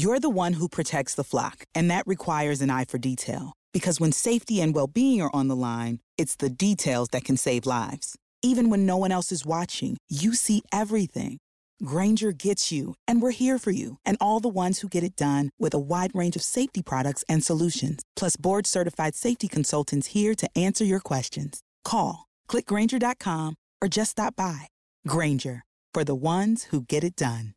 You're the one who protects the flock, and that requires an eye for detail. Because when safety and well being are on the line, it's the details that can save lives. Even when no one else is watching, you see everything. Granger gets you, and we're here for you and all the ones who get it done with a wide range of safety products and solutions, plus board certified safety consultants here to answer your questions. Call, clickgranger.com, or just stop by. Granger, for the ones who get it done.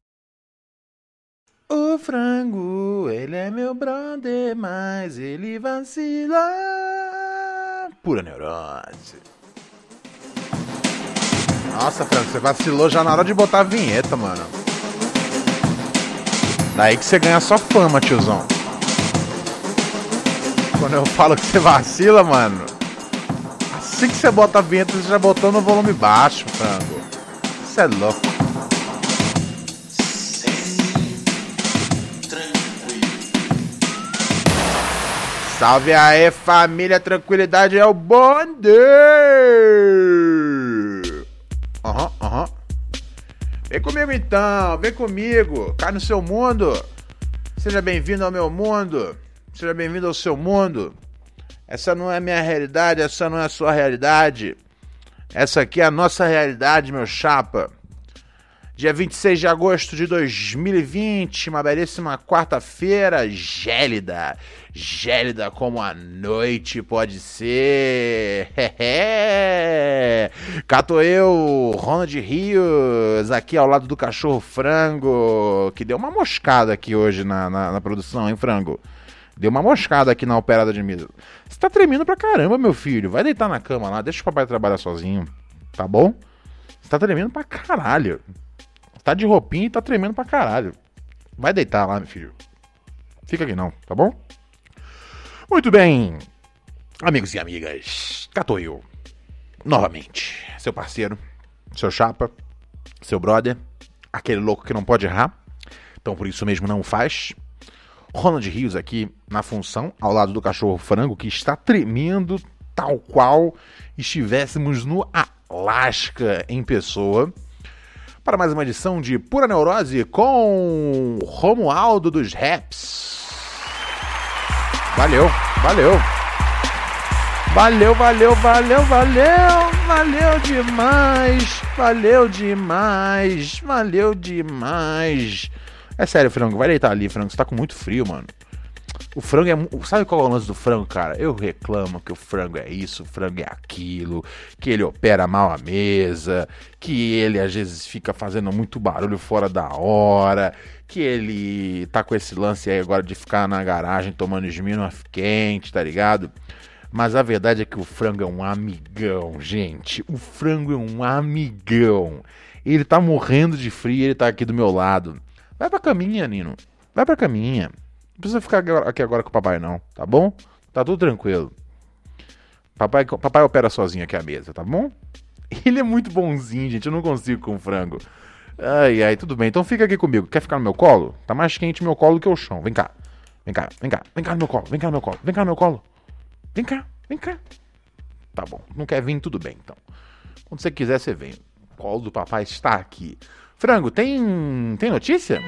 O frango, ele é meu brother, mas ele vacila. Pura neurose. Nossa, Franco, você vacilou já na hora de botar a vinheta, mano. Daí que você ganha só fama, tiozão. Quando eu falo que você vacila, mano. Assim que você bota a vinheta, você já botou no volume baixo, Frango. Isso é louco. Salve aí, família, tranquilidade é o bonde! Aham, uhum, aham. Uhum. Vem comigo então, vem comigo, cai no seu mundo. Seja bem-vindo ao meu mundo. Seja bem-vindo ao seu mundo. Essa não é minha realidade, essa não é a sua realidade. Essa aqui é a nossa realidade, meu chapa. Dia 26 de agosto de 2020, uma belíssima quarta-feira gélida. Gélida como a noite pode ser. Cato eu, Ronald Rios, aqui ao lado do cachorro Frango, que deu uma moscada aqui hoje na, na, na produção, hein, Frango? Deu uma moscada aqui na operada de mesa. Você tá tremendo pra caramba, meu filho. Vai deitar na cama lá, deixa o papai trabalhar sozinho, tá bom? Você tá tremendo pra caralho. Tá de roupinha e tá tremendo pra caralho. Vai deitar lá, meu filho. Fica aqui não, tá bom? Muito bem, amigos e amigas. Cato eu. Novamente, seu parceiro, seu chapa, seu brother, aquele louco que não pode errar. Então por isso mesmo não faz. Ronald Rios aqui na função, ao lado do cachorro frango, que está tremendo tal qual estivéssemos no Alasca em pessoa para mais uma edição de Pura Neurose com Romualdo dos Raps. Valeu, valeu. Valeu, valeu, valeu, valeu, valeu demais, valeu demais, valeu demais. É sério, Frango, vai deitar ali, Frango, você tá com muito frio, mano. O frango é. Sabe qual é o lance do frango, cara? Eu reclamo que o frango é isso, o frango é aquilo, que ele opera mal a mesa, que ele às vezes fica fazendo muito barulho fora da hora, que ele tá com esse lance aí agora de ficar na garagem tomando Smirnoff quente, tá ligado? Mas a verdade é que o frango é um amigão, gente. O frango é um amigão. Ele tá morrendo de frio ele tá aqui do meu lado. Vai pra caminha, Nino. Vai pra caminha. Precisa ficar aqui agora com o papai, não, tá bom? Tá tudo tranquilo. Papai, papai opera sozinho aqui a mesa, tá bom? Ele é muito bonzinho, gente. Eu não consigo com frango. Ai, ai, tudo bem. Então fica aqui comigo. Quer ficar no meu colo? Tá mais quente meu colo que o chão. Vem cá. Vem cá, vem cá. Vem cá no meu colo. Vem cá no meu colo. Vem cá no meu colo. Vem cá, vem cá. Tá bom. Não quer vir? Tudo bem, então. Quando você quiser, você vem. O colo do papai está aqui. Frango, tem. Tem notícia?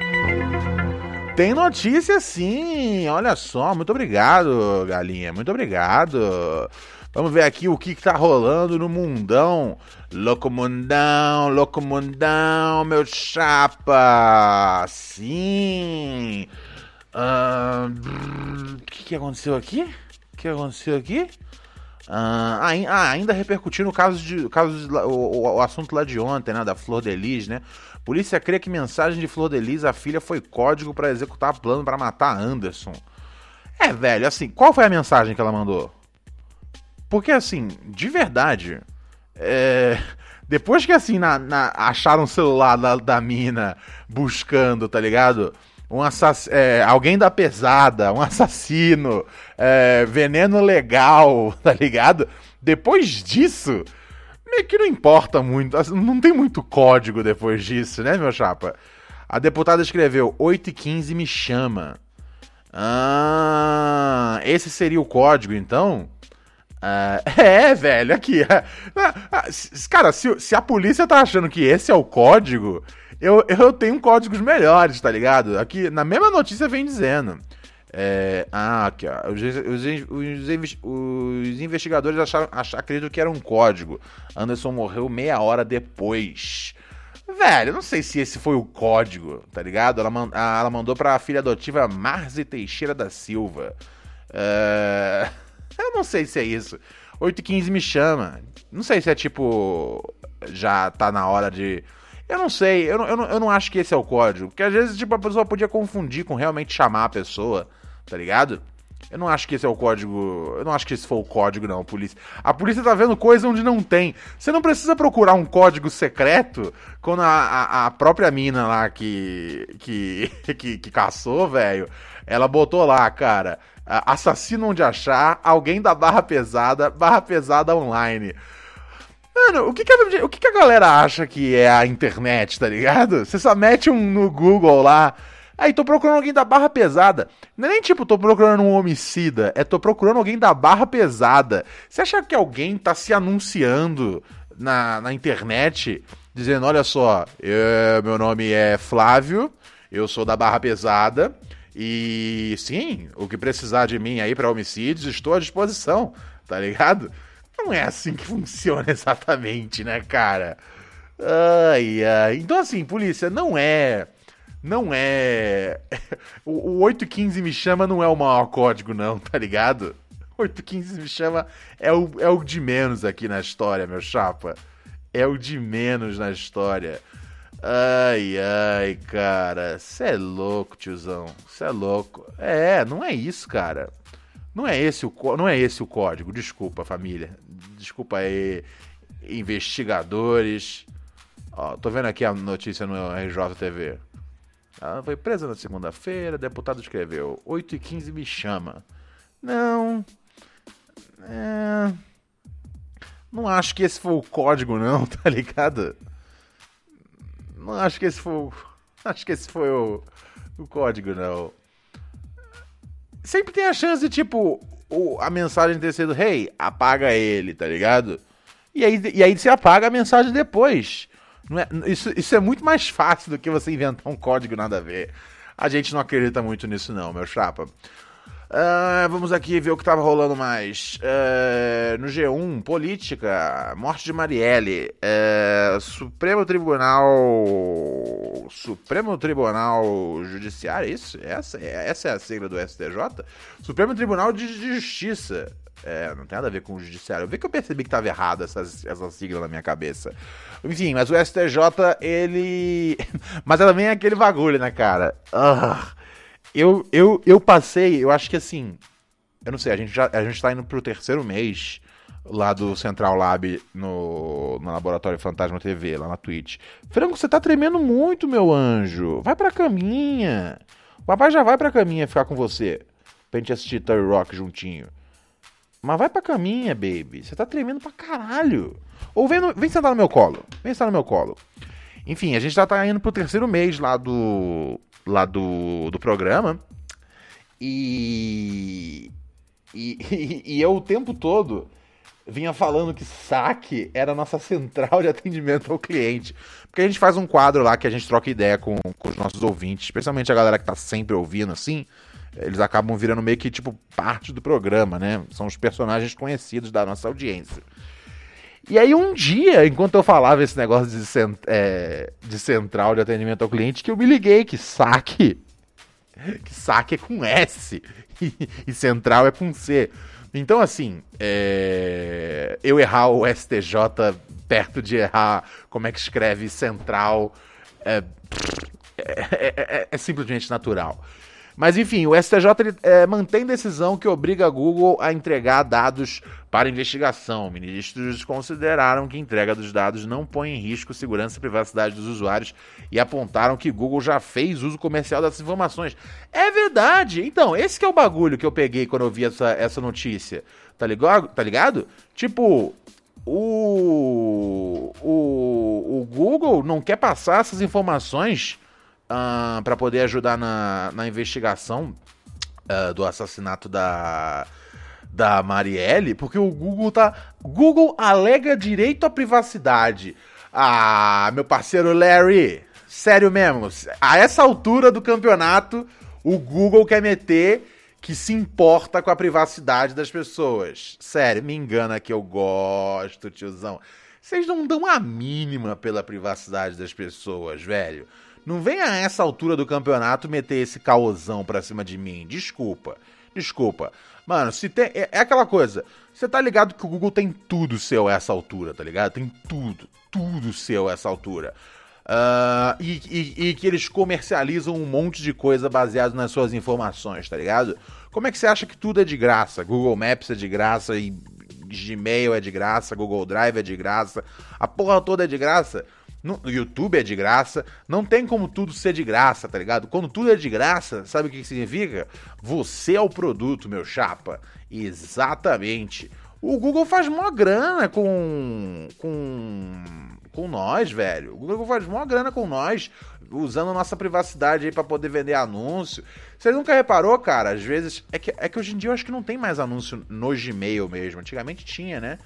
Tem notícia sim, olha só, muito obrigado, galinha, muito obrigado. Vamos ver aqui o que, que tá rolando no mundão. Louco mundão, louco mundão, meu chapa. Sim. O uh, que, que aconteceu aqui? O que aconteceu aqui? Uh, ah, ainda repercutindo o caso de, caso de, o, o, assunto lá de ontem, né, da Flor de Lis, né? Polícia crê que mensagem de Flor de Lis, a filha, foi código para executar plano para matar Anderson. É, velho, assim, qual foi a mensagem que ela mandou? Porque, assim, de verdade, é... depois que, assim, na, na... acharam o celular da, da mina buscando, tá ligado? Um assass... É, alguém da pesada, um assassino, é, veneno legal, tá ligado? Depois disso, meio que não importa muito, assim, não tem muito código depois disso, né, meu chapa? A deputada escreveu 8 e 15 me chama. Ah, esse seria o código, então? Ah, é, velho, aqui. Ah, ah, cara, se, se, a polícia tá achando que esse é o código, Eu, eu tenho códigos melhores, tá ligado? Aqui, na mesma notícia vem dizendo. É, ah, aqui, ó. Os, os, os, investigadores acharam, acharam, acreditam que era um código. Anderson morreu meia hora depois. Velho, eu não sei se esse foi o código, tá ligado? Ela, ela mandou pra filha adotiva Marzi Teixeira da Silva. É, eu não sei se é isso. 8 e 15 me chama. Não sei se é tipo. Já tá na hora de eu não sei, eu não, eu, não, eu não acho que esse é o código. Porque às vezes, tipo, a pessoa podia confundir com realmente chamar a pessoa, tá ligado? Eu não acho que esse é o código. Eu não acho que esse foi o código, não, polícia. A polícia tá vendo coisa onde não tem. Você não precisa procurar um código secreto quando a, a, a própria mina lá que. que. que, que caçou, velho. Ela botou lá, cara. Assassino onde achar, alguém da barra pesada, barra pesada online. Mano, o que, que, a, o que, que a galera acha que é a internet, tá ligado? Você só mete um no Google lá. Aí, tô procurando alguém da barra pesada. Não é nem tipo, tô procurando um homicida. É tô procurando alguém da barra pesada. Você acha que alguém tá se anunciando na, na internet, dizendo: olha só, eu, meu nome é Flávio, eu sou da barra pesada. E sim, o que precisar de mim aí para homicídios, estou à disposição, tá ligado? Não é assim que funciona exatamente, né, cara? Ai, ai. Então, assim, polícia, não é. Não é. O, o 815 me chama não é o maior código, não, tá ligado? 815 me chama é o, é o de menos aqui na história, meu chapa. É o de menos na história. Ai, ai, cara. Você é louco, tiozão. Você é louco. É, não é isso, cara. Não é esse o, não é esse o código. Desculpa, família. Desculpa aí, investigadores. Ó, tô vendo aqui a notícia no RJTV. Ela foi presa na segunda-feira, deputado escreveu, 8 e 15 me chama. Não. É, não acho que esse foi o código, não, tá ligado? Não acho que esse foi. Acho que esse foi o, o código, não sempre tem a chance de, tipo, o, a mensagem ter sido, hey, apaga ele, tá ligado? E aí, e aí você apaga a mensagem depois. É, isso, isso é muito mais fácil do que você inventar um código nada a ver. A gente não acredita muito nisso, não, meu chapa. Uh, vamos aqui ver o que estava rolando mais. Uh, no G1, política, morte de Marielle. Uh, Supremo Tribunal. Supremo Tribunal Judiciário, é isso? Essa, essa é a sigla do STJ? Supremo Tribunal de Justiça. É, não tem nada a ver com o judiciário. Eu vi que eu percebi que estava errado essa, essa sigla na minha cabeça. Enfim, mas o STJ, ele. mas ela vem aquele bagulho, né, cara? Uh eu, eu, eu passei, eu acho que assim. Eu não sei, a gente já a gente tá indo pro terceiro mês lá do Central Lab no, no Laboratório Fantasma TV, lá na Twitch. Franco, você tá tremendo muito, meu anjo. Vai pra caminha. O papai já vai pra caminha ficar com você. Pra gente assistir Terry Rock juntinho. Mas vai pra caminha, baby. Você tá tremendo pra caralho. Ou vem, no, vem sentar no meu colo. Vem sentar no meu colo. Enfim, a gente já tá indo pro terceiro mês lá do, lá do, do programa. E, e, e eu o tempo todo vinha falando que saque era a nossa central de atendimento ao cliente. Porque a gente faz um quadro lá que a gente troca ideia com, com os nossos ouvintes, especialmente a galera que tá sempre ouvindo assim. Eles acabam virando meio que tipo parte do programa, né? São os personagens conhecidos da nossa audiência. E aí um dia, enquanto eu falava esse negócio de, cent é, de central de atendimento ao cliente, que eu me liguei que saque, que saque é com S e, e central é com C. Então, assim, é, eu errar o STJ perto de errar como é que escreve central é, é, é, é simplesmente natural. Mas enfim, o STJ ele, é, mantém decisão que obriga a Google a entregar dados para investigação. Ministros consideraram que a entrega dos dados não põe em risco segurança e privacidade dos usuários e apontaram que Google já fez uso comercial dessas informações. É verdade! Então, esse é o bagulho que eu peguei quando eu vi essa, essa notícia. Tá ligado? Tá ligado? Tipo, o, o, o Google não quer passar essas informações uh, ah, para poder ajudar na, na investigação uh, do assassinato da, da Marielle, porque o Google tá. Google alega direito à privacidade. Ah, meu parceiro Larry, Sério mesmo, a essa altura do campeonato, o Google quer meter que se importa com a privacidade das pessoas. Sério, me engana que eu gosto, tiozão. Vocês não dão a mínima pela privacidade das pessoas, velho. Não vem a essa altura do campeonato meter esse caosão pra cima de mim. Desculpa. Desculpa. Mano, se tem. É, é aquela coisa. Você tá ligado que o Google tem tudo seu a essa altura, tá ligado? Tem tudo. Tudo seu a essa altura. Uh, e, e, e, que eles comercializam um monte de coisa baseado nas suas informações, tá ligado? Como é que você acha que tudo é de graça? Google Maps é de graça e Gmail é de graça, Google Drive é de graça, a porra toda é de graça. No YouTube é de graça, não tem como tudo ser de graça, tá ligado? Quando tudo é de graça, sabe o que significa? Você é o produto, meu chapa. Exatamente. O Google faz mó grana com. com. com nós, velho. O Google faz mó grana com nós, usando a nossa privacidade aí pra poder vender anúncio. Você nunca reparou, cara? Às vezes. É que, é que hoje em dia eu acho que não tem mais anúncio no Gmail mesmo. Antigamente tinha, né?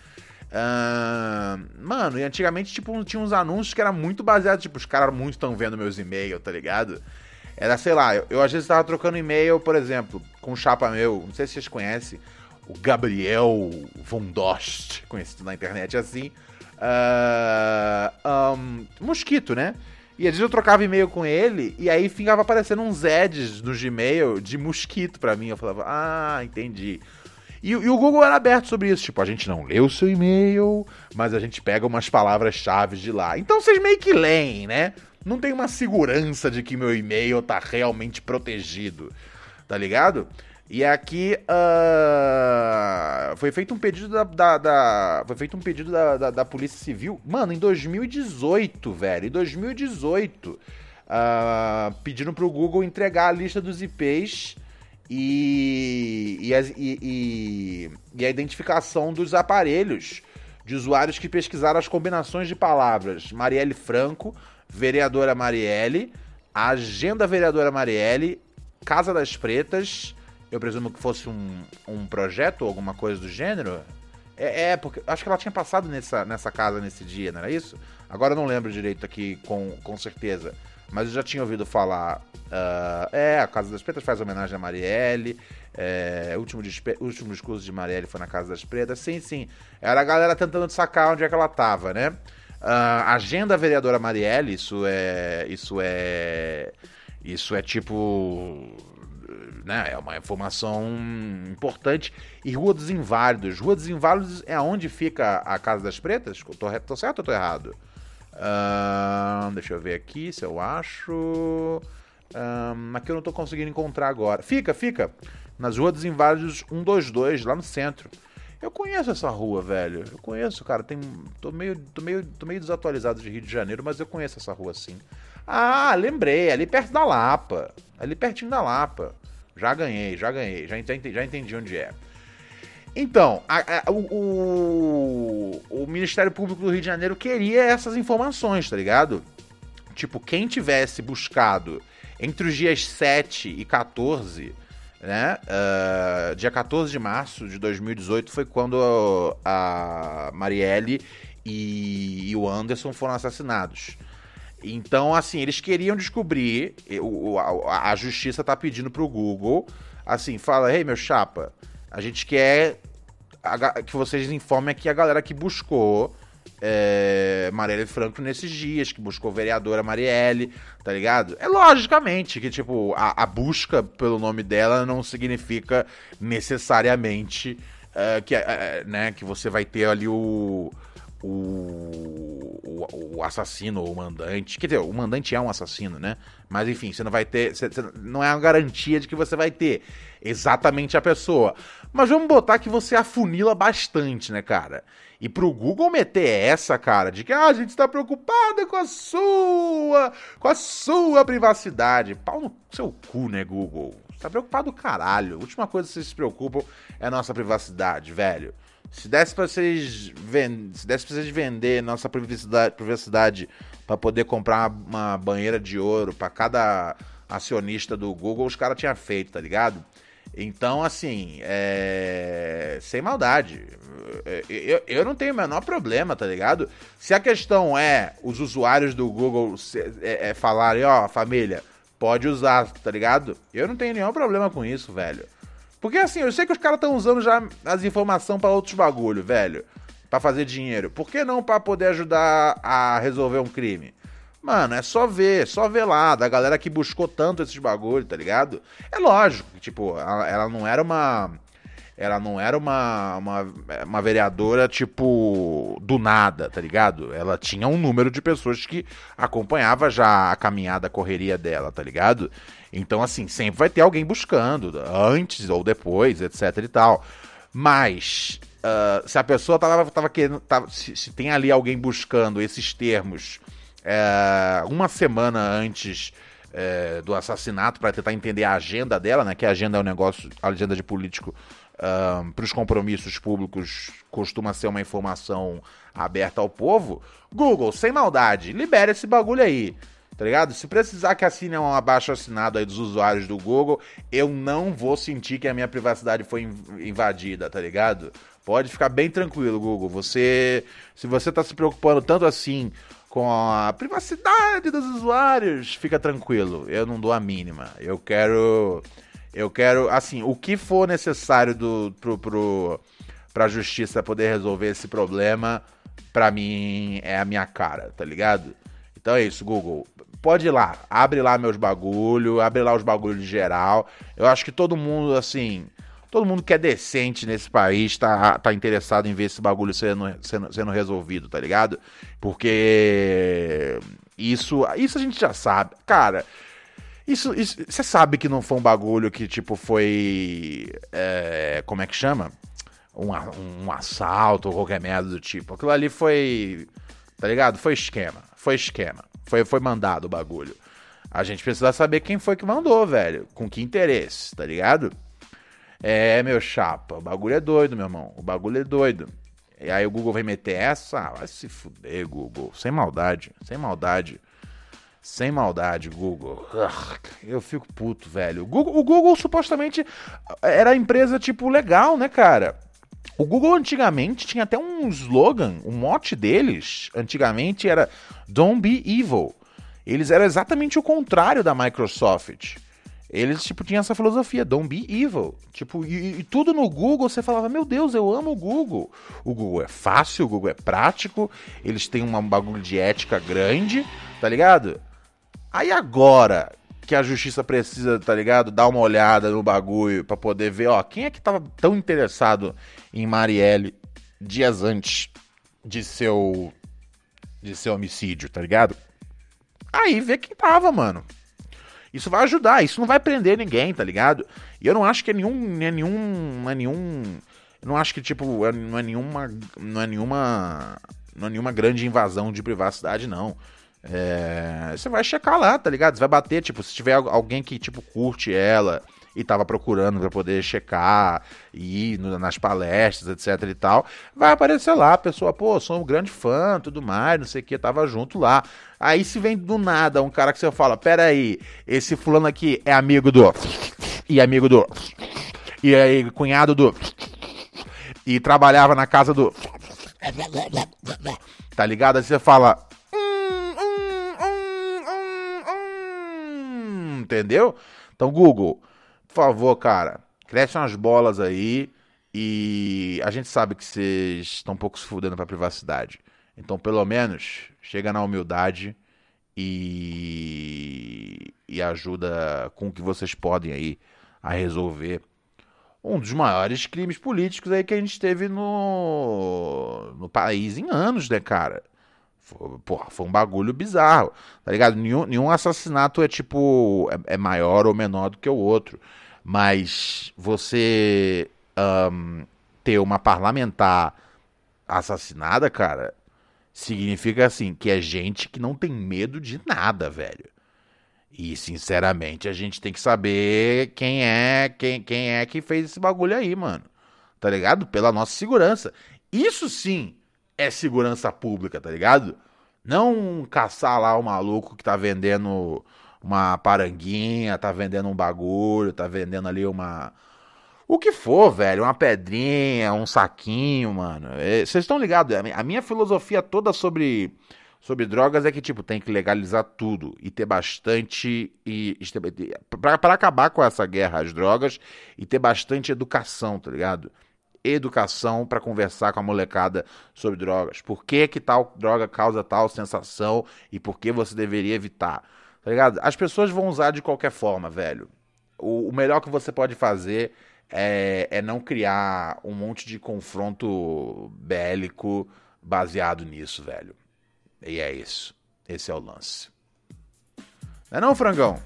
Uh, mano, e antigamente, tipo, tinha uns anúncios que era muito baseado, tipo, os caras muito estão vendo meus e-mails, tá ligado? Era, sei lá, eu, eu às vezes tava trocando e-mail, por exemplo, com um chapa meu, não sei se vocês conhecem, o Gabriel Von Dost, conhecido na internet assim. Uh, um, mosquito, né? E às vezes eu trocava e-mail com ele e aí ficava aparecendo uns ads no Gmail de mosquito pra mim. Eu falava, ah, entendi. E, e, o Google era aberto sobre isso. Tipo, a gente não lê o seu e-mail, mas a gente pega umas palavras-chave de lá. Então vocês meio que leem, né? Não tem uma segurança de que meu e-mail tá realmente protegido. Tá ligado? E aqui uh, foi feito um pedido da, da, da foi feito um pedido da, da, da, Polícia Civil, mano, em 2018, velho, em 2018, uh, pedindo pro Google entregar a lista dos IPs e, e, e, e, a identificação dos aparelhos de usuários que pesquisaram as combinações de palavras Marielle Franco, vereadora Marielle, agenda vereadora Marielle, Casa das Pretas, eu presumo que fosse um, um projeto ou alguma coisa do gênero. É, é, porque acho que ela tinha passado nessa, nessa casa nesse dia, não era isso? Agora eu não lembro direito aqui com, com certeza. Mas eu já tinha ouvido falar. Uh, é, a Casa das Pretas faz homenagem a Marielle. É, o último, último discurso de Marielle foi na Casa das Pretas. Sim, sim. Era a galera tentando sacar onde é que ela tava, né? Uh, agenda vereadora Marielle, isso é. Isso é. Isso é tipo né, é uma informação importante. E Rua dos Inválidos. Rua dos Inválidos é onde fica a Casa das Pretas? Tô, tô certo ou tô errado? Deixa eu ver aqui se eu acho. Uh, aqui eu não tô conseguindo encontrar agora. Fica, fica. Nas Rua dos Inválidos 122, lá no centro. Eu conheço essa rua, velho. Eu conheço, cara. Tem, tô, meio, tô, meio, tô meio desatualizado de Rio de Janeiro, mas eu conheço essa rua sim. Ah, lembrei. Ali perto da Lapa. Ali pertinho da Lapa. Já ganhei, já ganhei, já entendi, já entendi onde é. Então, a, a, o, o, Ministério Público do Rio de Janeiro queria essas informações, tá ligado? Tipo, quem tivesse buscado entre os dias 7 e 14, né? Uh, dia 14 de março de 2018 foi quando a Marielle e, e o Anderson foram assassinados. Então, assim, eles queriam descobrir, a, a justiça tá pedindo pro Google, assim, fala, ei, meu chapa, a gente quer a, que vocês informem aqui a galera que buscou é, Marielle Franco nesses dias, que buscou vereadora Marielle, tá ligado? É logicamente que, tipo, a, a busca pelo nome dela não significa necessariamente é, que, é, né, que você vai ter ali o o, o, o, assassino ou o mandante. Quer dizer, o mandante é um assassino, né? Mas enfim, você não vai ter. Você, você, não é uma garantia de que você vai ter exatamente a pessoa. Mas vamos botar que você afunila bastante, né, cara? E pro Google meter essa, cara, de que ah, a gente está preocupada com a sua, com a sua privacidade. Pau no seu cu, né, Google? Tá preocupado caralho. A última coisa que vocês se preocupam é a nossa privacidade, velho. Se desse pra vocês, vend... Se desse pra vocês vender nossa privacidade, privacidade para poder comprar uma banheira de ouro para cada acionista do Google, os caras tinham feito, tá ligado? Então, assim, é... sem maldade. Eu, eu não tenho o menor problema, tá ligado? Se a questão é os usuários do Google é, é falarem, ó, família, pode usar, tá ligado? Eu não tenho nenhum problema com isso, velho. Porque assim, eu sei que os caras estão usando já as informações para outros bagulho, velho. para fazer dinheiro. Por que não para poder ajudar a resolver um crime? Mano, é só ver, só ver lá, da galera que buscou tanto esses bagulho, tá ligado? É lógico que, tipo, ela, ela não era uma ela não era uma, uma, uma vereadora, tipo, do nada, tá ligado? Ela tinha um número de pessoas que acompanhava já a caminhada, a correria dela, tá ligado? Então, assim, sempre vai ter alguém buscando, antes ou depois, etc e tal. Mas, uh, se a pessoa tava, tava querendo. Tava, se, se, tem ali alguém buscando esses termos uh, uma semana antes uh, do assassinato para tentar entender a agenda dela, né? Que a agenda é um negócio, a agenda de político uh, para os compromissos públicos costuma ser uma informação aberta ao povo, Google, sem maldade, libera esse bagulho aí. Tá ligado? Se precisar que assine um abaixo assinado aí dos usuários do Google, eu não vou sentir que a minha privacidade foi invadida, tá ligado? Pode ficar bem tranquilo, Google. Você, se você tá se preocupando tanto assim com a privacidade dos usuários, fica tranquilo. Eu não dou a mínima. Eu quero eu quero, assim, o que for necessário do, pro, pro, pra justiça poder resolver esse problema, pra mim é a minha cara, tá ligado? Então é isso, Google. Pode ir lá, abre lá meus bagulho, abre lá os bagulhos de geral. Eu acho que todo mundo, assim, todo mundo que é decente nesse país tá, tá interessado em ver esse bagulho sendo, sendo, sendo resolvido, tá ligado? Porque isso, isso a gente já sabe. Cara, isso, você sabe que não foi um bagulho que, tipo, foi. É, como é que chama? Um, um assalto ou qualquer merda do tipo. Aquilo ali foi. Tá ligado? Foi esquema. Foi esquema. Foi, foi mandado o bagulho. A gente precisa saber quem foi que mandou, velho. Com que interesse, tá ligado? É, meu chapa, o bagulho é doido, meu irmão. O bagulho é doido. E aí o Google vem meter essa? Ah, vai se fuder, Google. Sem maldade, sem maldade. Sem maldade, Google. Eu fico puto, velho. O Google, o Google supostamente era empresa tipo legal, né, cara? O Google antigamente tinha até um slogan, o um mote deles antigamente era Don't be evil. Eles eram exatamente o contrário da Microsoft. Eles, tipo, tinham essa filosofia, don't be evil. Tipo, e, e, tudo no Google você falava, meu Deus, eu amo o Google. O Google é fácil, o Google é prático, eles têm um bagulho de ética grande, tá ligado? Aí agora que a justiça precisa, tá ligado? Dar uma olhada no bagulho para poder ver, ó, quem é que tava tão interessado em Marielle dias antes de seu de seu homicídio, tá ligado? Aí vê quem tava, mano. Isso vai ajudar, isso não vai prender ninguém, tá ligado? E eu não acho que é nenhum, é nenhum, é nenhum, não acho que tipo, é, não é nenhuma, não é nenhuma, não é nenhuma grande invasão de privacidade não. É, você vai checar lá, tá ligado? Você vai bater, tipo, se tiver alguém que, tipo, curte ela e tava procurando para poder checar e ir nas palestras, etc e tal, vai aparecer lá a pessoa, pô, sou um grande fã, tudo mais, não sei o que, tava junto lá. Aí se vem do nada um cara que você fala, pera aí, esse fulano aqui é amigo do... e amigo do... e aí cunhado do... e trabalhava na casa do... tá ligado? Aí você fala, entendeu? Então, Google, por favor, cara, cresce umas bolas aí e a gente sabe que vocês estão um pouco se fudendo pra privacidade. Então, pelo menos, chega na humildade e, e ajuda com o que vocês podem aí a resolver um dos maiores crimes políticos aí que a gente teve no, no país em anos, né, cara? Porra, foi um bagulho bizarro, tá ligado? Nenhum, nenhum assassinato é tipo. É, é, maior ou menor do que o outro. Mas você um, ter uma parlamentar assassinada, cara, significa assim, que é gente que não tem medo de nada, velho. E, sinceramente, a gente tem que saber quem é, quem, quem é que fez esse bagulho aí, mano. Tá ligado? Pela nossa segurança. Isso sim é segurança pública, tá ligado? Não caçar lá o maluco que tá vendendo uma paranguinha, tá vendendo um bagulho, tá vendendo ali uma O que for, velho, uma pedrinha, um saquinho, mano. É, vocês estão ligados? A minha filosofia toda sobre, sobre drogas é que, tipo, tem que legalizar tudo e ter bastante. E, para acabar com essa guerra às drogas e ter bastante educação, tá ligado? Educação para conversar com a molecada sobre drogas. Por que, que tal droga causa tal sensação e por que você deveria evitar. Tá ligado? As pessoas vão usar de qualquer forma, velho. O, o melhor que você pode fazer é, é não criar um monte de confronto bélico baseado nisso, velho. E é isso. Esse é o lance. Não é não, frangão?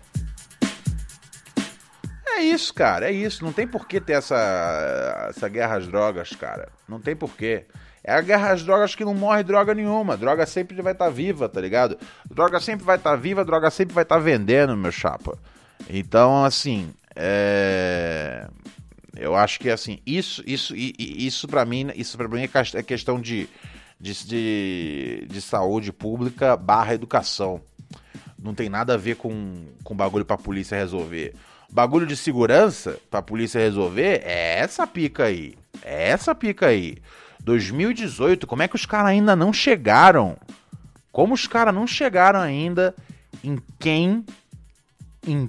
É isso, cara, é isso. Não tem por que ter essa, essa guerra às drogas, cara. Não tem por quê. É a guerra às drogas que não morre droga nenhuma. Droga sempre vai estar tá viva, tá ligado? Droga sempre vai estar tá viva, droga sempre vai estar tá vendendo, meu chapa. Então, assim, é... Eu acho que assim, isso, isso, isso para mim, isso para mim é, é questão de, de, de, de, saúde pública barra educação. Não tem nada a ver com, com bagulho pra polícia resolver. Bagulho de segurança pra polícia resolver é essa pica aí. É essa pica aí. 2018, como é que os caras ainda não chegaram? Como os caras não chegaram ainda em quem in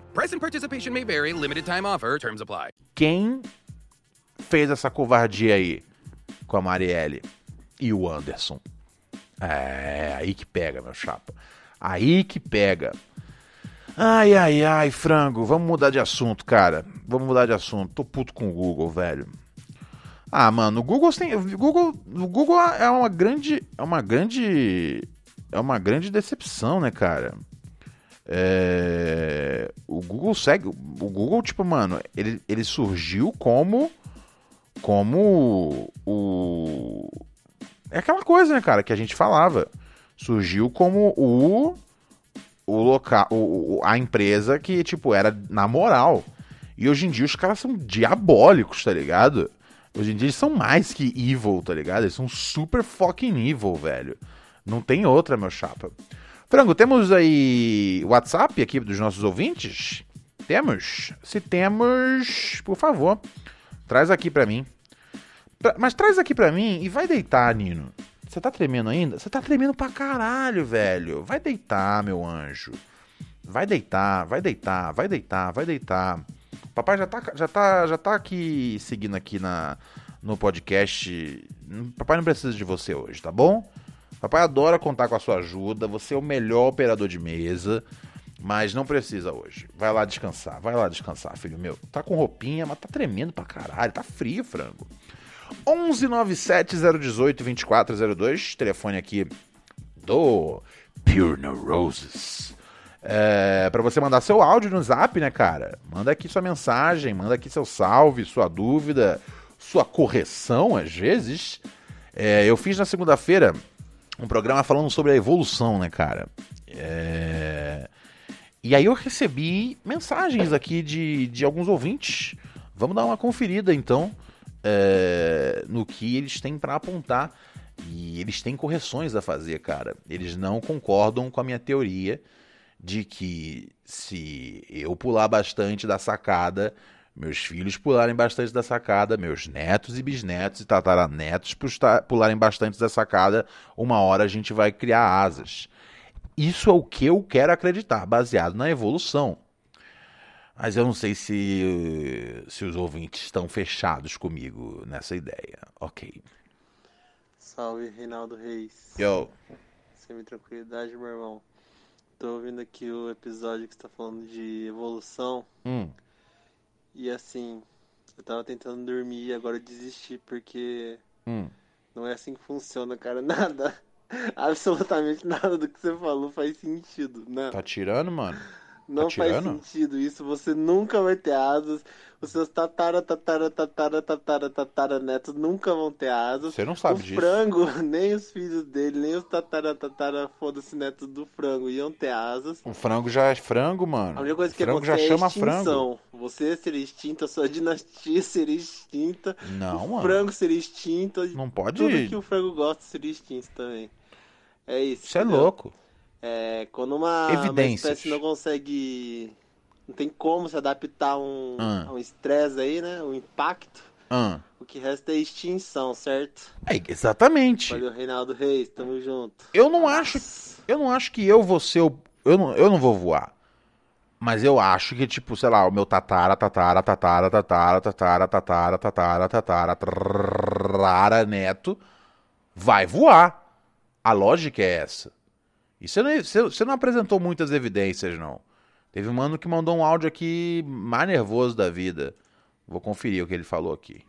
Price and participation may vary. Limited time offer. Terms apply. Quem fez essa covardia aí com a Marielle e o Anderson? É, aí que pega, meu chapa. Aí que pega. Ai, ai, ai, frango. Vamos mudar de assunto, cara. Vamos mudar de assunto. Tô puto com o Google, velho. Ah, mano, o Google tem, Google, o Google é uma grande, é uma grande, é uma grande decepção, né, cara? É, o Google segue. O Google, tipo, mano, ele, ele surgiu como. Como o. É aquela coisa, né, cara, que a gente falava. Surgiu como o. O local. O, a empresa que, tipo, era na moral. E hoje em dia os caras são diabólicos, tá ligado? Hoje em dia eles são mais que evil, tá ligado? Eles são super fucking evil, velho. Não tem outra, meu chapa. Frango, temos aí WhatsApp aqui dos nossos ouvintes? Temos? Se temos, por favor, traz aqui para mim. Pra, mas traz aqui para mim e vai deitar, Nino. Você tá tremendo ainda? Você tá tremendo pra caralho, velho. Vai deitar, meu anjo. Vai deitar, vai deitar, vai deitar, vai deitar. Papai já tá, já tá, já tá aqui seguindo aqui na, no podcast. Papai não precisa de você hoje, tá bom? Papai adora contar com a sua ajuda, você é o melhor operador de mesa, mas não precisa hoje. Vai lá descansar, vai lá descansar, filho meu. Tá com roupinha, mas tá tremendo pra caralho, tá frio, frango. 1197 018 2402, telefone aqui do Pure Roses. É, para você mandar seu áudio no zap, né, cara? Manda aqui sua mensagem, manda aqui seu salve, sua dúvida, sua correção, às vezes. É, eu fiz na segunda-feira um programa falando sobre a evolução, né, cara? É... E aí eu recebi mensagens aqui de, de alguns ouvintes. Vamos dar uma conferida então é... no que eles têm para apontar. E eles têm correções a fazer, cara. Eles não concordam com a minha teoria de que se eu pular bastante da sacada, meus filhos pularem bastante da sacada, meus netos e bisnetos e tataranetos pularem bastante da sacada, uma hora a gente vai criar asas. Isso é o que eu quero acreditar, baseado na evolução. Mas eu não sei se, se os ouvintes estão fechados comigo nessa ideia. Ok. Salve, Reinaldo Reis. Yo. Semi-tranquilidade, meu irmão. Tô ouvindo aqui o episódio que você tá falando de evolução. Hum. E assim, eu tava tentando dormir e agora eu desisti porque Hum. não é assim que funciona, cara. Nada, absolutamente nada do que você falou faz sentido. Não, Tá tirando, mano? Não faz sentido isso. Você nunca vai ter asas. Os seus tatara, tatara, tatara, tatara, tatara netos nunca vão ter asas. Você não sabe o disso. frango, nem os filhos dele, nem os tatara, tatara, foda-se netos do frango iam ter asas. O frango já é frango, mano. A única coisa que frango já é chama a frango. extinção. Você seria extinto, a sua dinastia seria extinta, Não, o mano. frango seria extinto, Não pode. tudo que o frango gosta seria extinto também. É isso. Isso é louco. É, quando uma, uma espécie não consegue. Não tem como se adaptar a um, Ah. a um estresse aí, né? Um impacto. Ah. O que resta é extinção, certo? É, exatamente. Valeu, Reinaldo Reis, tamo junto. Eu não acho, eu não acho que eu vou ser o, eu não, eu não vou voar. Mas eu acho que tipo, sei lá, o meu tatara, tatara, tatara, tatara, tatara, tatara, tatara, tatara, tatara, neto vai voar. A lógica é essa. E você não, você, não apresentou muitas evidências, não. Teve um mano que mandou um áudio aqui mais nervoso da vida. Vou conferir o que ele falou aqui.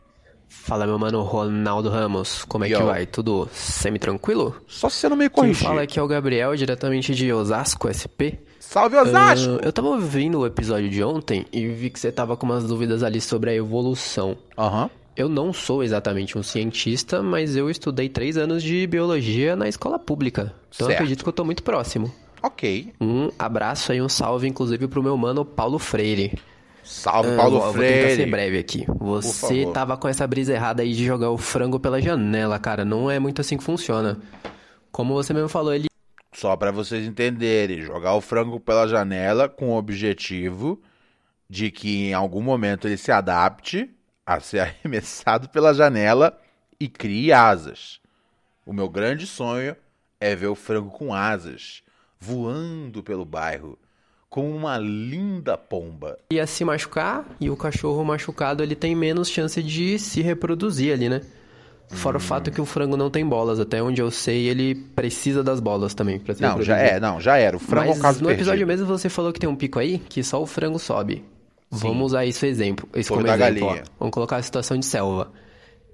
Fala, meu mano Ronaldo Ramos, como é Yo. que vai? Tudo semi-tranquilo? Só se você não me Quem corrigir. fala aqui é o Gabriel, diretamente de Osasco, SP. Salve Osasco! Ah, eu tava ouvindo o episódio de ontem e vi que você tava com umas dúvidas ali sobre a evolução. Aham. Eu não sou exatamente um cientista, mas eu estudei três anos de biologia na escola pública. Então eu Certo. acredito que eu tô muito próximo. Ok. Um abraço aí, um salve, inclusive, pro meu mano Paulo Freire. Salve Ah, Paulo vou, vou tentar ser Freire. breve aqui. Você tava com essa brisa errada aí de jogar o frango pela janela, cara. Não é muito assim que funciona. Como você mesmo falou, ele Só para vocês entenderem, jogar o frango pela janela com o objetivo de que em algum momento ele se adapte a ser arremessado pela janela e crie asas. O meu grande sonho é ver o frango com asas, voando pelo bairro, como uma linda pomba. ia se machucar e o cachorro machucado ele tem menos chance de se reproduzir ali, né? Fora o fato que o frango não tem bolas, até onde eu sei, ele precisa das bolas também pra se Não, já é, não, já era. O frango é Mas um caso no episódio perdido. mesmo você falou que tem um pico aí que só o frango sobe. Vamos usar isso exemplo, isso Fogo como exemplo, ó. Vamos colocar a situação de selva.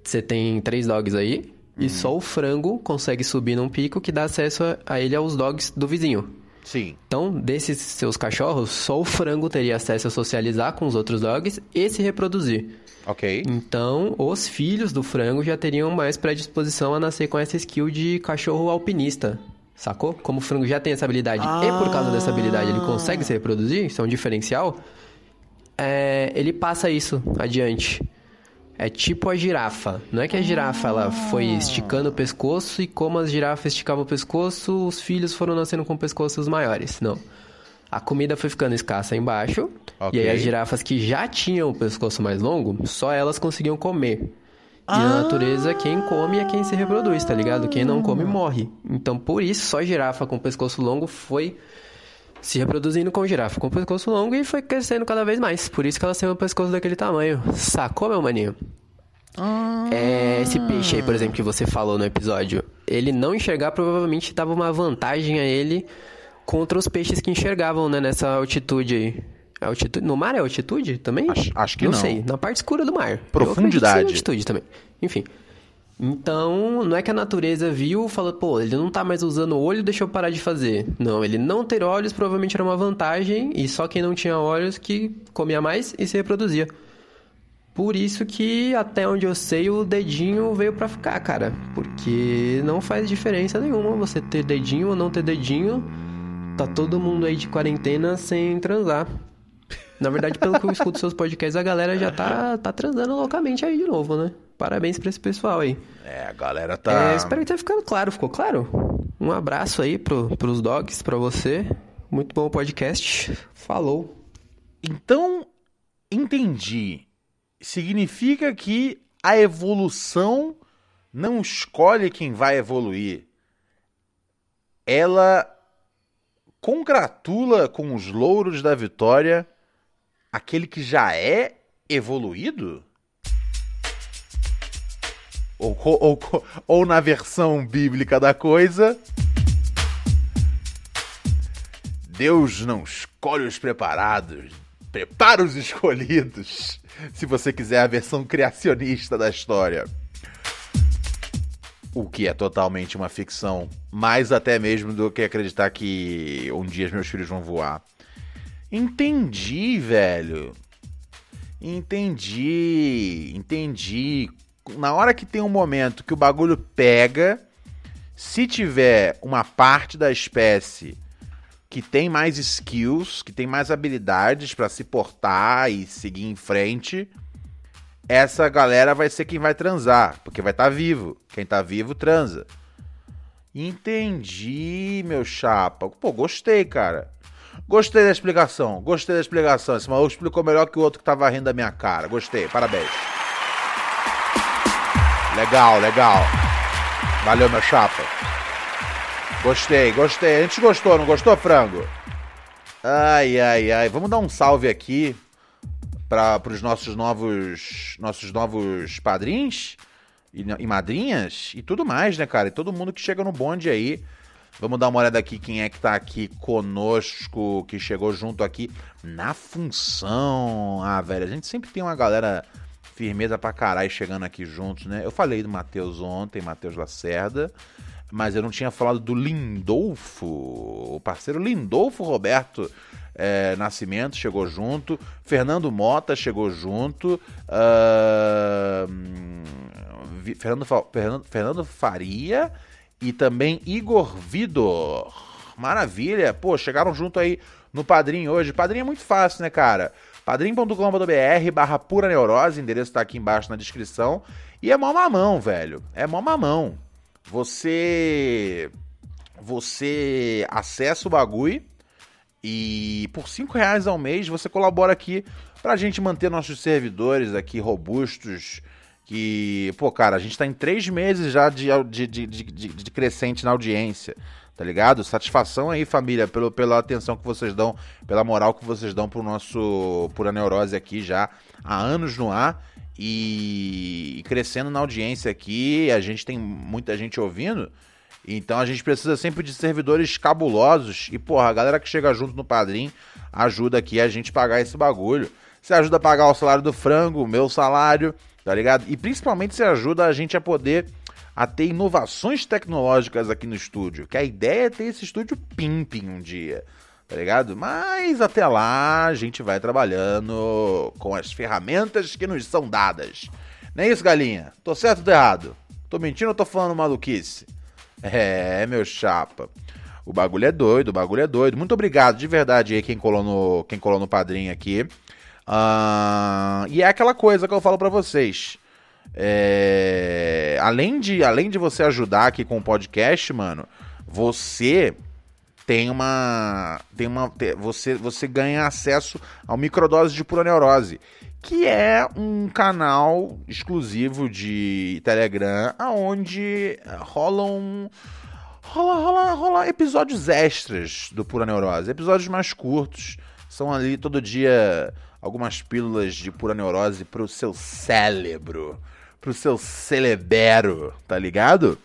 Você tem três dogs aí Uhum. e só o frango consegue subir num pico que dá acesso a- ele aos dogs do vizinho. Sim. Então, desses seus cachorros, só o frango teria acesso a socializar com os outros dogs e se reproduzir. Ok. Então, os filhos do frango já teriam mais predisposição a nascer com essa skill de cachorro alpinista. Sacou? Como o frango já tem essa habilidade e por causa dessa habilidade ele consegue se reproduzir, isso é um diferencial, é, ele passa isso adiante. É tipo a girafa. Não é que a girafa ela foi esticando o pescoço e como as girafas esticavam o pescoço, os filhos foram nascendo com pescoços maiores. Não. A comida foi ficando escassa embaixo. Ok. E aí as girafas que já tinham o pescoço mais longo, só elas conseguiam comer. E na natureza, quem come é quem se reproduz, tá ligado? Quem não come morre. Então, por isso, só girafa com pescoço longo foi se reproduzindo com girafa com pescoço longo e foi crescendo cada vez mais. Por isso que elas têm um pescoço daquele tamanho. Sacou, meu maninho? É, esse peixe aí, por exemplo, que você falou no episódio, ele não enxergar provavelmente dava uma vantagem a ele contra os peixes que enxergavam, né, nessa altitude aí. Altitude, no mar é altitude também? Acho- acho que não. não. sei, na parte escura do mar. Eu acredito que Profundidade. altitude também. Enfim. Então, não é que a natureza viu e falou, pô, ele não tá mais usando o olho, deixa eu parar de fazer. Não, ele não ter olhos provavelmente era uma vantagem e só quem não tinha olhos que comia mais e se reproduzia. Por isso que, até onde eu sei, o dedinho veio pra ficar, cara. Porque não faz diferença nenhuma você ter dedinho ou não ter dedinho. Tá todo mundo aí de quarentena sem transar. Na verdade, pelo que eu escuto seus podcasts, a galera já tá, tá transando loucamente aí de novo, né? Parabéns pra esse pessoal aí. É, a galera tá. É, espero que tenha ficado claro. Ficou claro? Um abraço aí pro, pros dogs, pra você. Muito bom o podcast. Falou. Então, entendi. Significa que a evolução não escolhe quem vai evoluir. Ela congratula com os louros da vitória aquele que já é evoluído? Ou, ou, ou, na versão bíblica da coisa, Deus não escolhe os preparados, prepara os escolhidos. Se você quiser a versão criacionista da história. O que é totalmente uma ficção, mais até mesmo do que acreditar que um dia meus filhos vão voar. Entendi, velho. Entendi, entendi. Na hora que tem um momento que o bagulho pega, se tiver uma parte da espécie que tem mais skills, que tem mais habilidades para se portar e seguir em frente, essa galera vai ser quem vai transar, porque vai estar tá vivo. Quem tá vivo transa. Entendi, meu chapa. Pô, gostei, cara. Gostei da explicação. Gostei da explicação. Esse maluco explicou melhor que o outro que tava rindo da minha cara. Gostei. Parabéns. Legal, legal. Valeu, meu chapa. Gostei, gostei. A gente gostou, não gostou, frango? Ai, ai, ai. Vamos dar um salve aqui para os nossos novos nossos novos padrinhos e, e, madrinhas e tudo mais, né, cara? E todo mundo que chega no bonde aí. Vamos dar uma olhada aqui quem é que tá aqui conosco, que chegou junto aqui na função. Ah, velho, a gente sempre tem uma galera firmeza pra caralho chegando aqui juntos, né? Eu falei do Matheus ontem, Matheus Lacerda mas eu não tinha falado do Lindolfo, o parceiro Lindolfo Roberto é, Nascimento chegou junto, Fernando Mota chegou junto, uh, Fernando, Fernando, Fernando Faria e também Igor Vidor. Maravilha, pô, chegaram junto aí no Padrim hoje. Padrim é muito fácil, né, cara? padrim.com.br barra pura neurose, endereço tá aqui embaixo na descrição. E é mó mamão, velho. É mó mamão. Você. Você acessa o bagulho e por 5 reais ao mês você colabora aqui pra gente manter nossos servidores aqui robustos. Que, pô, cara, a gente tá em três meses já de, de, de, de, de crescente na audiência tá ligado? Satisfação aí, família, pelo, pela atenção que vocês dão, pela moral que vocês dão pro nosso Pura Neurose aqui já há anos no ar e crescendo na audiência aqui, a gente tem muita gente ouvindo. Então a gente precisa sempre de servidores cabulosos. E, porra, a galera que chega junto no padrinho ajuda aqui a gente pagar esse bagulho. Você ajuda a pagar o salário do frango, o meu salário, tá ligado? E principalmente você ajuda a gente a poder a ter inovações tecnológicas aqui no estúdio. Que a ideia é ter esse estúdio pimping um dia tá ligado? Mas até lá a gente vai trabalhando com as ferramentas que nos são dadas. Não é isso, galinha? Tô certo ou tô errado? Tô mentindo ou tô falando maluquice? É, meu chapa. O bagulho é doido, o bagulho é doido. Muito obrigado de verdade aí quem colou no, quem colou no padrinho aqui. Uh, e é aquela coisa que eu falo para vocês. É, além, de, além de você ajudar aqui com o podcast, mano, você tem uma tem uma você você ganha acesso ao microdose de pura neurose que é um canal exclusivo de Telegram aonde rolam rola, rola, rola episódios extras do pura neurose episódios mais curtos. São ali todo dia algumas pílulas de pura neurose pro seu cérebro pro seu celebero tá ligado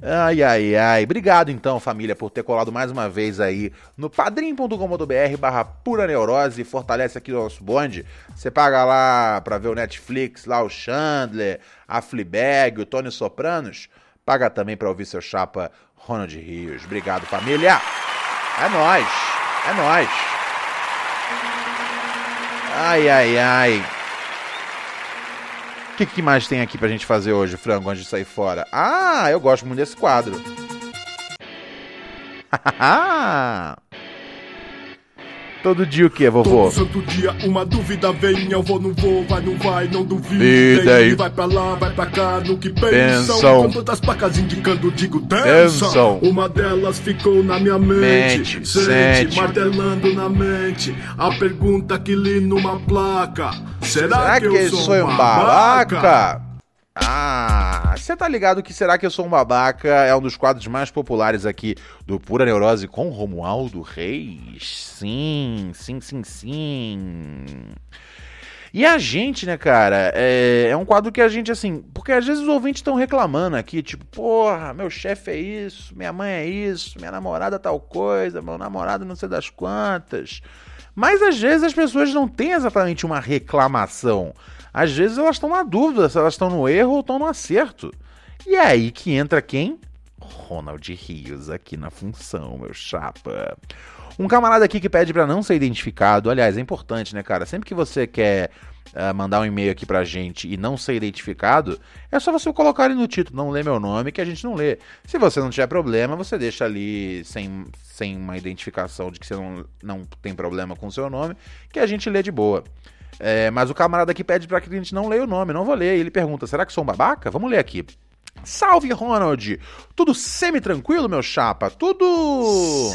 Ai, ai, ai. Obrigado então, família, por ter colado mais uma vez aí no padrim.com.br barra pura neurose. Fortalece aqui o nosso bonde. Você paga lá pra ver o Netflix, lá o Chandler, a Fleabag, o Tony Sopranos. Paga também pra ouvir seu chapa Ronald Rios. Obrigado, família. É nóis. É nóis. Ai, ai, ai que, que mais tem aqui pra gente fazer hoje, frango, antes de sair fora? Ah, eu gosto muito desse quadro. Todo dia o que, vovô? Todo santo dia uma dúvida vem, eu vou, não vou, vai, não vai, não. Vai pra lá, vai pra cá, no que pensam. pensam. Com tantas placas indicando, digo, pensam. Uma delas ficou na minha mente, mente sente, martelando na mente. A pergunta que li numa placa: Será, Será que, que, eu sou, sou um babaca? babaca? Ah, você tá ligado que Será que eu sou um babaca é um dos quadros mais populares aqui do Pura Neurose com Romualdo Reis. Sim, sim, sim, sim. E a gente, né, cara, é, é, um quadro que a gente, assim, porque às vezes os ouvintes estão reclamando aqui, tipo, porra, meu chefe é isso, minha mãe é isso, minha namorada tal coisa, meu namorado não sei das quantas. Mas às vezes as pessoas não têm exatamente uma reclamação. Às vezes elas estão na dúvida se elas estão no erro ou estão no acerto. E é aí que entra quem? Ronald Rios aqui na função, meu chapa. Um camarada aqui que pede para não ser identificado. Aliás, é importante, né, cara? Sempre que você quer uh, mandar um e-mail aqui pra gente e não ser identificado, é só você colocar ali no título, não lê meu nome, que a gente não lê. Se você não tiver problema, você deixa ali sem, sem uma identificação de que você não, não tem problema com o seu nome, que a gente lê de boa. É, mas o camarada aqui pede para que a gente não leia o nome, não vou ler. Ele pergunta: será que sou um babaca? Vamos ler aqui. Salve, Ronald! Tudo semi-tranquilo, meu chapa? Tudo.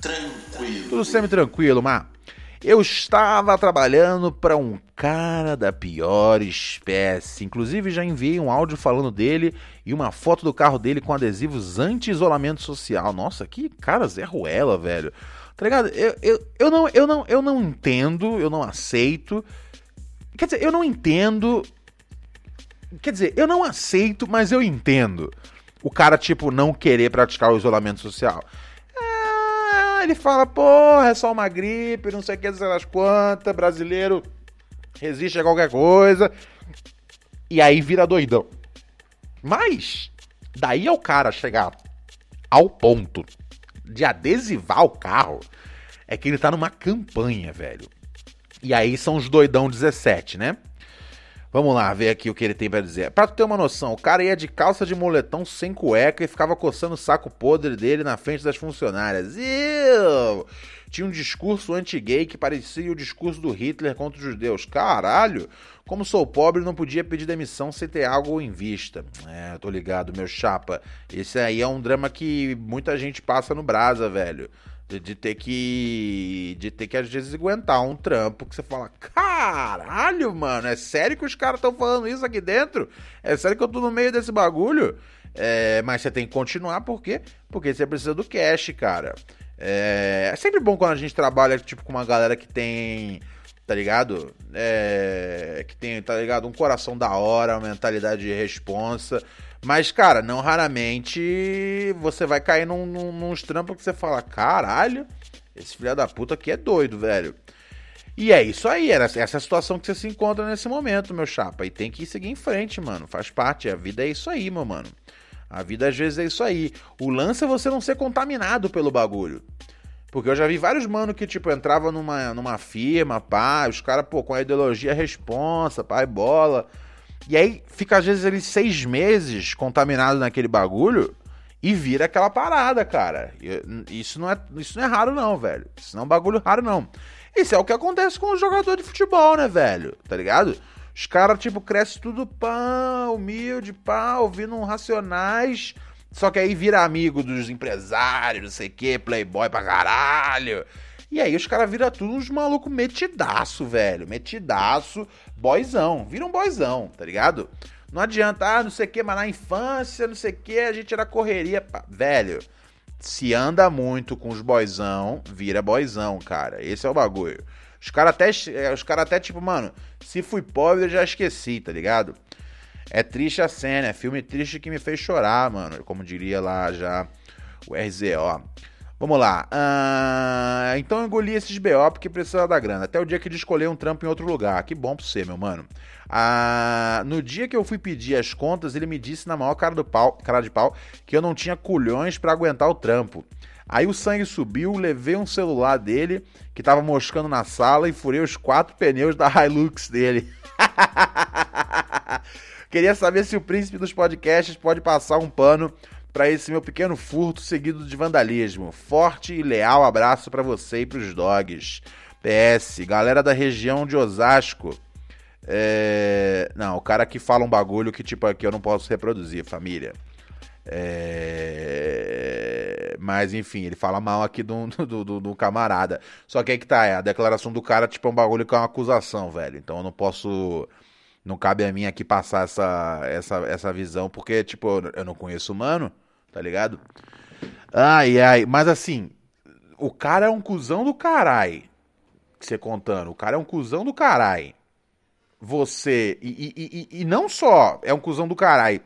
Semi-tranquilo. Tudo semi-tranquilo, mas. Eu estava trabalhando para um cara da pior espécie. Inclusive, já enviei um áudio falando dele e uma foto do carro dele com adesivos anti-isolamento social. Nossa, que cara Zé Ruela, velho. Tá ligado? Eu, eu, eu, não, eu, não, eu não entendo, eu não aceito. Quer dizer, eu não entendo Quer dizer, eu não aceito, mas eu entendo. O cara, tipo, não querer praticar o isolamento social. É, ele fala, porra, é só uma gripe, não sei o que, sei das quantas, brasileiro resiste a qualquer coisa. E aí vira doidão. Mas, daí é o cara chegar ao ponto de adesivar o carro, é que ele tá numa campanha, velho. E aí são os doidão 17, né? Vamos lá, ver aqui o que ele tem para dizer. Pra tu ter uma noção, o cara ia de calça de moletom sem cueca e ficava coçando o saco podre dele na frente das funcionárias. Iu! Tinha um discurso anti-gay que parecia o discurso do Hitler contra os judeus. Caralho! Como sou pobre, não podia pedir demissão sem ter algo em vista. É, tô ligado, meu chapa. Esse aí é um drama que muita gente passa no brasa, velho. De, de, ter que. De ter que, às vezes, aguentar um trampo que você fala: caralho, mano, é sério que os caras estão falando isso aqui dentro? É sério que eu tô no meio desse bagulho? É, mas você tem que continuar, por quê? Porque você precisa do cash, cara. É, é sempre bom quando a gente trabalha, tipo, com uma galera que tem tá ligado? É, que tem, tá ligado? Um coração da hora, uma mentalidade de responsa. Mas, cara, não raramente você vai cair num, num, trampos que você fala: caralho, esse filho da puta aqui é doido, velho. E é isso aí, era essa é a situação que você se encontra nesse momento, meu chapa. E tem que seguir em frente, mano. Faz parte, a vida é isso aí, meu mano. A vida às vezes é isso aí. O lance é você não ser contaminado pelo bagulho. Porque eu já vi vários mano que, tipo, entrava numa, numa firma, pá, os caras, pô, com a ideologia responsa, pá, e bola. E aí fica às vezes ele seis meses contaminado naquele bagulho e vira aquela parada, cara. Isso não é, isso não é raro não, velho. Isso não é um bagulho raro não. Isso é o que acontece com o jogador de futebol, né, velho? Tá ligado? Os caras, tipo, crescem tudo pá, humilde, pá, ouvindo um racionais. Só que aí vira amigo dos empresários, não sei o que, playboy pra caralho. E aí os caras viram tudo uns malucos metidaço, velho. Metidaço, boyzão. Vira um boyzão, tá ligado? Não adianta, ah, não sei o que, mas na infância, não sei o que, a gente era correria. Velho, se anda muito com os boyzão, vira boyzão, cara. Esse é o bagulho. Os caras até, é, os cara até, tipo, mano, se fui pobre eu já esqueci, tá ligado? É triste a cena, é filme triste que me fez chorar, mano. Como diria lá já o RZO. Vamos lá. Uh, então eu engoli esses BO porque precisava da grana. Até o dia que ele escolheu um trampo em outro lugar. Que bom pra você, meu mano. Uh, no dia que eu fui pedir as contas, ele me disse na maior cara, do pau, cara de pau que eu não tinha culhões para aguentar o trampo. Aí o sangue subiu, levei um celular dele que tava moscando na sala e furei os quatro pneus da Hilux dele. Queria saber se o príncipe dos podcasts pode passar um pano para esse meu pequeno furto seguido de vandalismo. Forte e leal abraço para você e pros dogs. PS, galera da região de Osasco. É... Não, o cara que fala um bagulho que, tipo, aqui eu não posso reproduzir, família. É... Mas, enfim, ele fala mal aqui do, do, do, do, camarada. Só que aí que tá, é, a declaração do cara, tipo, é um bagulho que é uma acusação, velho. Então eu não posso Não cabe a mim aqui passar essa, essa, essa visão, porque, tipo, eu não conheço o mano, tá ligado? Ai, ai, mas assim, o cara é um cuzão do caralho. Você contando, o cara é um cuzão do caralho. Você, e, e, e, e não só é um cuzão do caralho,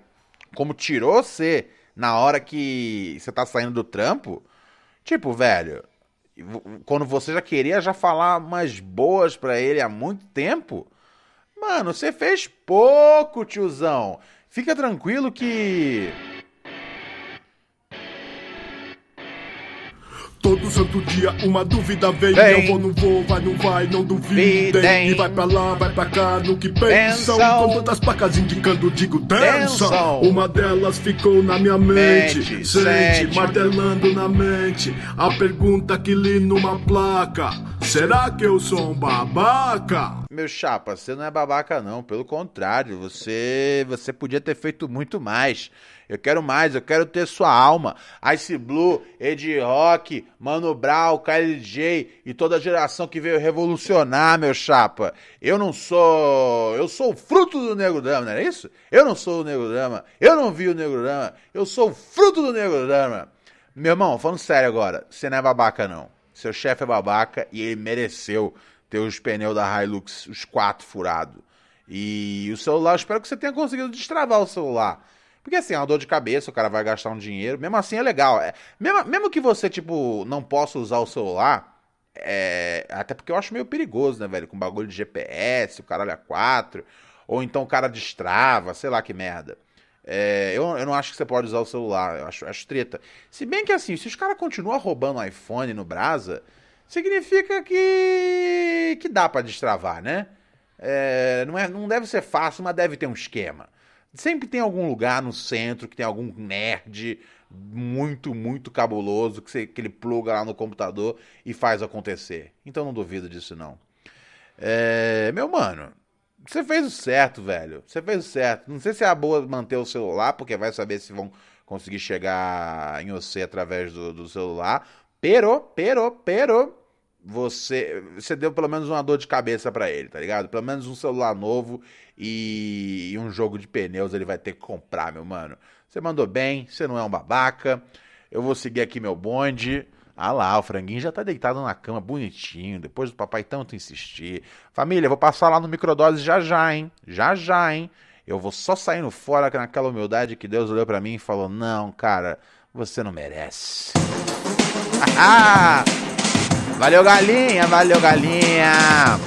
como tirou você na hora que você tá saindo do trampo, tipo, velho, quando você já queria já falar umas boas pra ele há muito tempo, mano, você fez pouco, tiozão. Fica tranquilo que Todo santo dia uma dúvida vem. vem. Eu vou, não vou, vai, não vai, não duvidem. E vai pra lá, vai pra cá, no que pensam. Com tantas placas indicando, digo, dançam. Uma delas ficou na minha mente. mente sente, sente, martelando na mente. A pergunta que li numa placa: Será que eu sou um babaca? Meu chapa, você não é babaca, não. Pelo contrário, você, você podia ter feito muito mais. Eu quero mais, eu quero ter sua alma. Ice Blue, Ed Rock, Mano Brown, KLJ e toda a geração que veio revolucionar, meu chapa. Eu não sou. Eu sou o fruto do Negro Dama, não é isso? Eu não sou o Negro Dama. Eu não vi o Negro Dama. Eu sou o fruto do Negro Dama. Meu irmão, falando sério agora, você não é babaca, não. Seu chefe é babaca e ele mereceu ter os pneus da Hilux, os quatro furados. E o celular, espero que você tenha conseguido destravar o celular. Porque assim, é uma dor de cabeça, o cara vai gastar um dinheiro. Mesmo assim é legal. É, mesmo, mesmo que você, tipo, não possa usar o celular, é, até porque eu acho meio perigoso, né, velho? Com bagulho de GPS, o caralho a 4. Ou então o cara destrava, sei lá que merda. É, eu, eu não acho que você pode usar o celular, eu acho, acho treta. Se bem que assim, se os caras continuam roubando o iPhone no Brasa, significa que, que dá para destravar, né? É, não, é, não deve ser fácil, mas deve ter um esquema. Sempre tem algum lugar no centro que tem algum nerd muito, muito cabuloso que, você, que ele pluga lá no computador e faz acontecer. Então não duvido disso, não. É, meu mano, você fez o certo, velho. Você fez o certo. Não sei se é a boa manter o celular, porque vai saber se vão conseguir chegar em você através do, do celular. Pero, pero, pero, você, você deu pelo menos uma dor de cabeça para ele, tá ligado? Pelo menos um celular novo e, e, um jogo de pneus ele vai ter que comprar, meu mano. Você mandou bem, você não é um babaca. Eu vou seguir aqui meu bonde. Ah lá, o franguinho já tá deitado na cama, bonitinho, depois do papai tanto insistir. Família, vou passar lá no microdose já já, hein? Já já, hein? Eu vou só saindo fora naquela humildade que Deus olhou para mim e falou: Não, cara, você não merece. Valeu, galinha, valeu, galinha.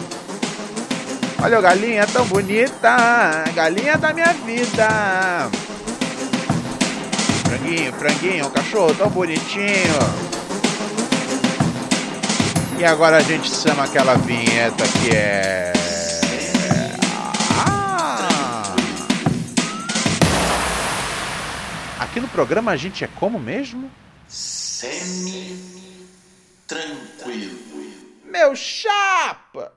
Valeu, galinha tão bonita. Galinha da minha vida. Franguinho, franguinho, cachorro tão bonitinho. E agora a gente chama aquela vinheta que é. Ah! Aqui no programa a gente é como mesmo? Semi tranquilo. Meu chapa!